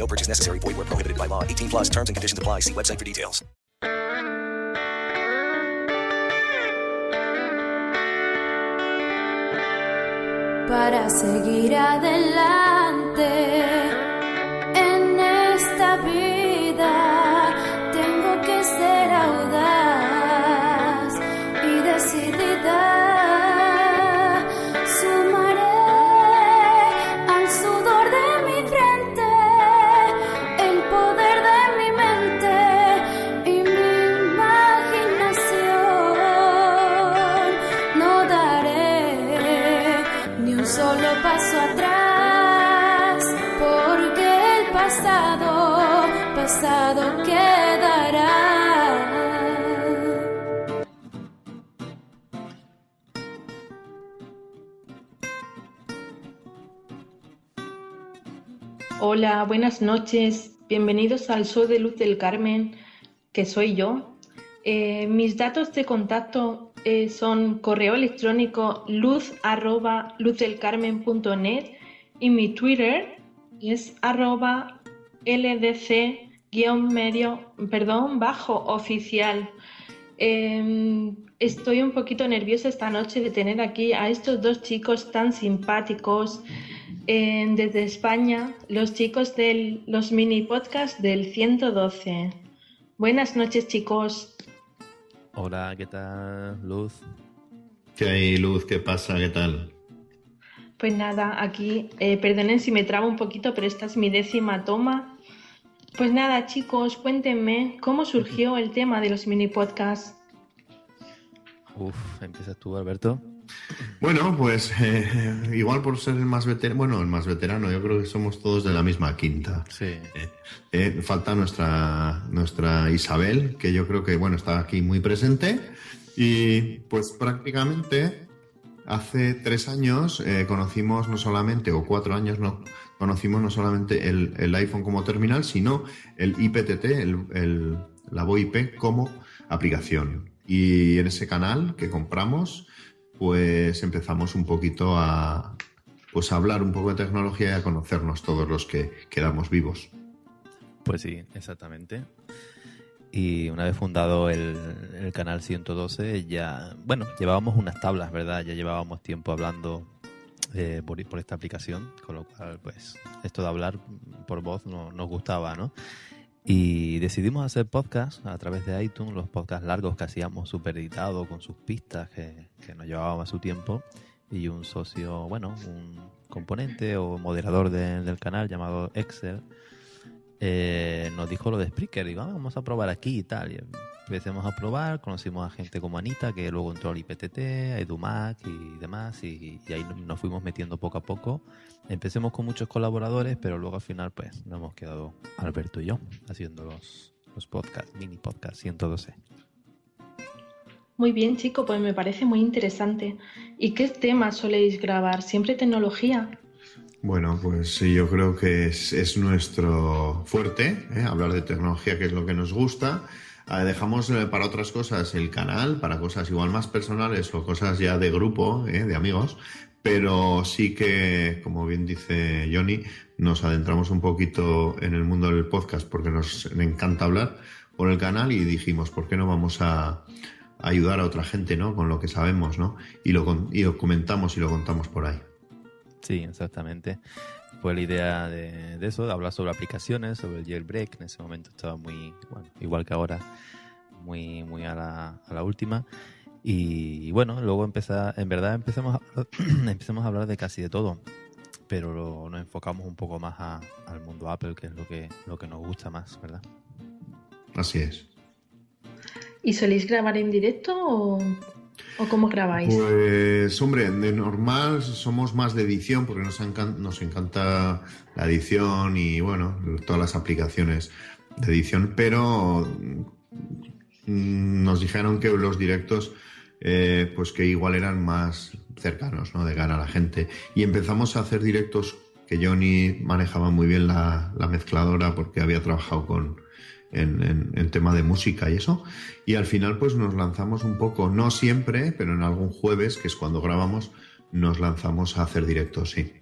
No purchase necessary. Void where prohibited by law. 18 plus terms and conditions apply. See website for details. para seguir adelante Hola, buenas noches. Bienvenidos al show de Luz del Carmen, que soy yo. Eh, mis datos de contacto eh, son correo electrónico luz y mi Twitter es arroba ldc guion medio, perdón, bajo oficial. Eh, estoy un poquito nerviosa esta noche de tener aquí a estos dos chicos tan simpáticos desde España, los chicos de los mini podcasts del 112. Buenas noches, chicos. Hola, ¿qué tal, Luz? ¿Qué hay, Luz? ¿Qué pasa? ¿Qué tal? Pues nada, aquí, eh, perdonen si me trabo un poquito, pero esta es mi décima toma. Pues nada, chicos, cuéntenme cómo surgió el tema de los mini podcasts. Uf, empiezas tú, Alberto. Bueno, pues eh, igual por ser el más veterano, bueno, el más veterano, yo creo que somos todos de la misma quinta. Sí. Eh, eh, falta nuestra, nuestra Isabel, que yo creo que, bueno, está aquí muy presente. Y pues prácticamente hace tres años eh, conocimos no solamente, o cuatro años, no, conocimos no solamente el, el iPhone como terminal, sino el IPTT, el, el- la VoIP como aplicación. Y en ese canal que compramos, pues empezamos un poquito a, pues a hablar un poco de tecnología y a conocernos todos los que quedamos vivos. Pues sí, exactamente. Y una vez fundado el, el canal 112, ya, bueno, llevábamos unas tablas, ¿verdad? Ya llevábamos tiempo hablando eh, por, por esta aplicación, con lo cual, pues, esto de hablar por voz no, nos gustaba, ¿no? Y decidimos hacer podcast a través de iTunes, los podcasts largos que hacíamos super editados con sus pistas que, que nos llevaban a su tiempo. Y un socio, bueno, un componente o moderador de- del canal llamado Excel, eh, nos dijo lo de Spreaker. Digo, "Ah, vamos a probar aquí y tal. Y empecemos a probar, conocimos a gente como Anita, que luego entró al IPTT, a EduMac y demás, y, y ahí nos fuimos metiendo poco a poco. Empecemos con muchos colaboradores, pero luego al final, pues, nos hemos quedado Alberto y yo haciendo los, los podcasts, mini podcasts 112. Muy bien, chico, pues me parece muy interesante. ¿Y qué temas soléis grabar? ¿Siempre tecnología? Bueno, pues sí, yo creo que es, nuestro fuerte, ¿eh? hablar de tecnología, que es lo que nos gusta. Dejamos eh, para otras cosas el canal, para cosas igual más personales o cosas ya de grupo, ¿eh? de amigos, pero sí que, como bien dice Johnny, nos adentramos un poquito en el mundo del podcast porque nos encanta hablar por el canal y dijimos, ¿por qué no vamos a, ayudar a otra gente, ¿no? Con lo que sabemos, ¿no? Y lo, y lo comentamos y lo contamos por ahí. Sí, exactamente. Fue la idea de, eso, de hablar sobre aplicaciones, sobre el jailbreak. En ese momento estaba muy, bueno, igual que ahora, muy, muy a la, a la última. Y, bueno, luego empezar, en verdad empecemos a, empecemos a hablar de casi de todo, pero nos enfocamos un poco más al mundo Apple, que es lo que, lo que nos gusta más, ¿verdad? Así es. ¿Y soléis grabar en directo o, o cómo grabáis? Pues, hombre, de normal somos más de edición porque nos, encanta la edición y, bueno, todas las aplicaciones de edición, pero mm, nos dijeron que los directos, eh, pues que igual eran más cercanos, ¿no? De cara a la gente. Y empezamos a hacer directos que Johnny manejaba muy bien la mezcladora porque había trabajado con, en, tema de música y eso. Y al final pues nos lanzamos un poco, no siempre, pero en algún jueves, que es cuando grabamos, nos lanzamos a hacer directos, sí.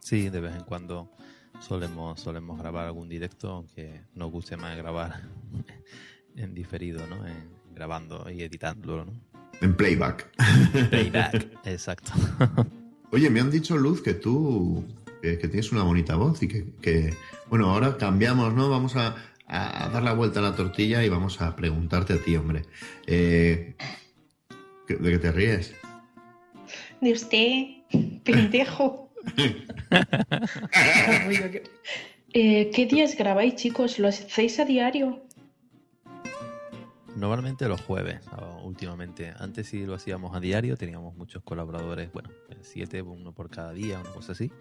Sí, de vez en cuando solemos, solemos grabar algún directo, aunque nos guste más grabar en diferido, ¿no? En, grabando y editándolo, ¿no? En playback. Playback, exacto. Oye, me han dicho, Luz, que tú que, tienes una bonita voz y que, bueno, ahora cambiamos, ¿no? Vamos a, dar la vuelta a la tortilla y vamos a preguntarte a ti, hombre. Eh, ¿De qué te ríes? De usted, pendejo. Eh, ¿Qué días grabáis, chicos? ¿Lo hacéis a diario? Normalmente los jueves, últimamente. Antes sí lo hacíamos a diario, teníamos muchos colaboradores, bueno, siete, uno por cada día, una cosa así.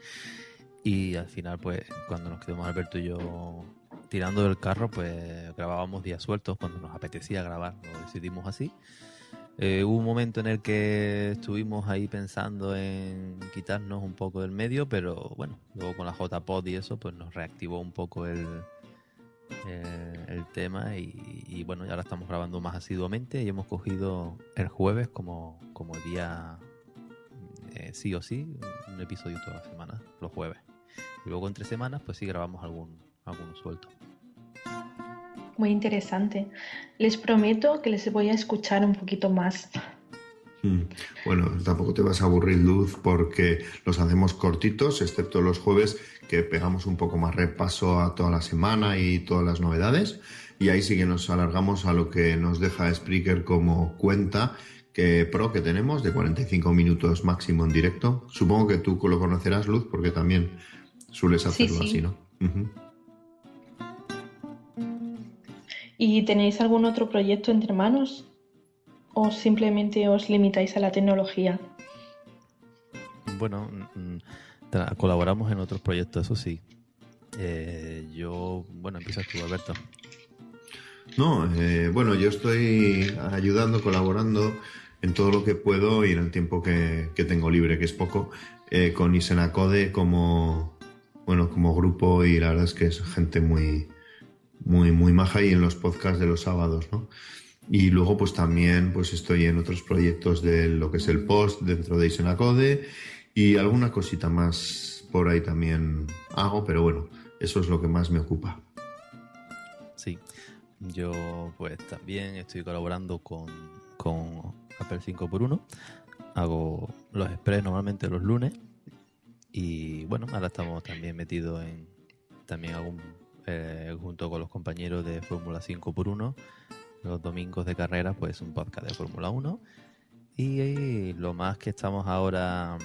Y al final, pues, cuando nos quedamos Alberto y yo tirando del carro, pues grabábamos días sueltos cuando nos apetecía grabar, lo decidimos así. Eh, hubo un momento en el que estuvimos ahí pensando en quitarnos un poco del medio, pero bueno, luego con la JPod y eso, pues nos reactivó un poco el, eh, el tema y, bueno, ya ahora estamos grabando más asiduamente y hemos cogido el jueves como, como día eh, sí o sí, un episodio toda la semana, los jueves. Y luego entre semanas, pues sí grabamos algún, alguno suelto. Muy interesante. Les prometo que les voy a escuchar un poquito más. Hmm. Bueno, tampoco te vas a aburrir, Luz, porque los hacemos cortitos, excepto los jueves, que pegamos un poco más repaso a toda la semana y todas las novedades. Y ahí sí que nos alargamos a lo que nos deja Spreaker como cuenta que pro que tenemos de 45 minutos máximo en directo. Supongo que tú lo conocerás, Luz, porque también sueles hacerlo así, ¿no? ¿Y tenéis algún otro proyecto entre manos? ¿O simplemente os limitáis a la tecnología? Bueno, mm, colaboramos en otros proyectos, eso sí. Eh, yo, bueno, empiezas tú, Alberto. No, eh, bueno, yo estoy ayudando, colaborando en todo lo que puedo y en el tiempo que, tengo libre, que es poco, eh, con Isenacode como, bueno, como grupo y la verdad es que es gente muy, muy, muy maja y en los podcasts de los sábados, ¿no? Y luego pues también pues estoy en otros proyectos de lo que es el post dentro de Isenacode y alguna cosita más por ahí también hago, pero bueno, eso es lo que más me ocupa. Sí, yo pues también estoy colaborando con, con Apple 5x1. Hago los express normalmente los lunes. Y bueno, ahora estamos también metidos en. También algún, eh, junto con los compañeros de Fórmula 5x1. Los domingos de carrera, pues un podcast de Fórmula 1. Y, lo más que estamos ahora.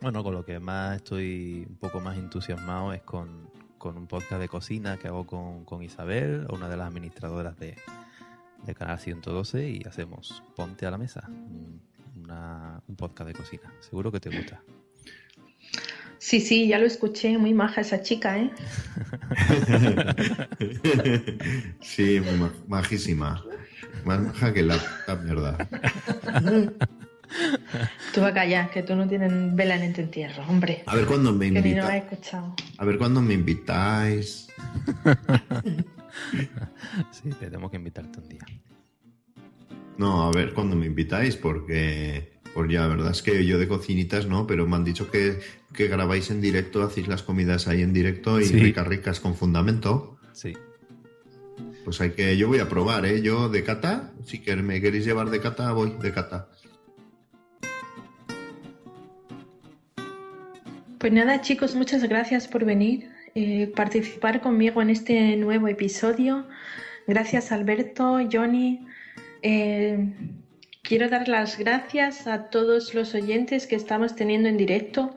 Bueno, con lo que más estoy un poco más entusiasmado es con, con un podcast de cocina que hago con, con Isabel, una de las administradoras de, de Canal 112 y hacemos Ponte a la Mesa, un podcast de cocina. Seguro que te gusta. Sí, sí, ya lo escuché, muy maja esa chica, ¿eh? sí, muy majísima. Más maja que la, la mierda. Tú vas a callar, que tú no tienes vela en este entierro, hombre. A ver cuándo me Que has invitáis. escuchado. A ver cuándo me invitáis. Sí, tenemos que invitarte un día. No, a ver cuándo me invitáis, porque, pues ya, la verdad es que yo de cocinitas no, pero me han dicho que, que grabáis en directo, hacéis las comidas ahí en directo y Sí. ricas, ricas con fundamento. Sí. Pues hay que, yo voy a probar, ¿eh? Yo de cata, si que me queréis llevar de cata, voy de cata. Pues nada, chicos, muchas gracias por venir, eh, participar conmigo en este nuevo episodio. Gracias, Alberto, Johnny. Eh, quiero dar las gracias a todos los oyentes que estamos teniendo en directo.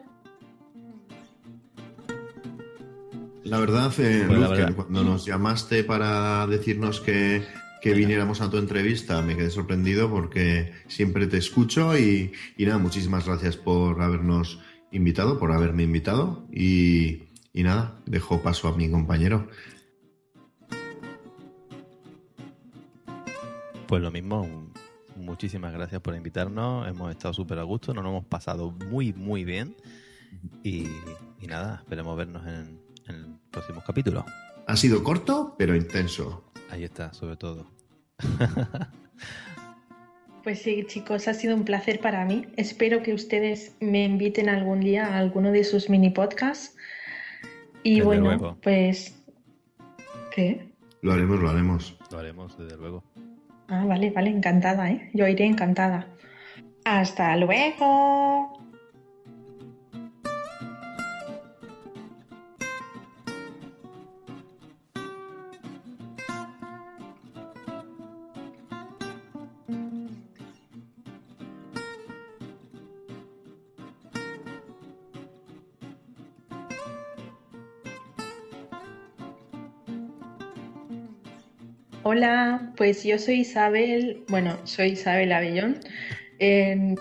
La verdad, eh, Pues la verdad. cuando nos llamaste para decirnos que, que viniéramos a tu entrevista, me quedé sorprendido porque siempre te escucho y, y nada, muchísimas gracias por habernos invitado, por haberme invitado y, y nada, dejo paso a mi compañero. Pues lo mismo, muchísimas gracias por invitarnos. Hemos estado súper a gusto, nos lo hemos pasado muy, muy bien. Y, y nada, esperemos vernos en, en el próximo capítulo. Ha sido corto, pero intenso. Ahí está, sobre todo. Pues sí, chicos, ha sido un placer para mí. Espero que ustedes me inviten algún día a alguno de sus mini podcasts. Y Desde bueno, luego. pues... ¿Qué? Lo haremos, lo haremos. Lo haremos, desde luego. Ah, vale, vale, encantada, ¿eh? Yo iré encantada. Hasta luego. Hola, pues yo soy Isabel, bueno, soy Isabel Avellón. Eh,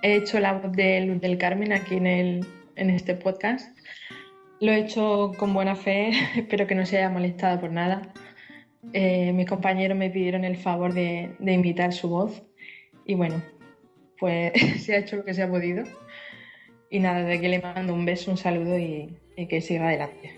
he hecho la voz de Luz del Carmen aquí en, el, en este podcast. Lo he hecho con buena fe, espero que no se haya molestado por nada. Eh, mis compañeros me pidieron el favor de, de su voz y bueno, pues se ha hecho lo que se ha podido. Y nada, de aquí le mando un beso, un saludo y que siga adelante.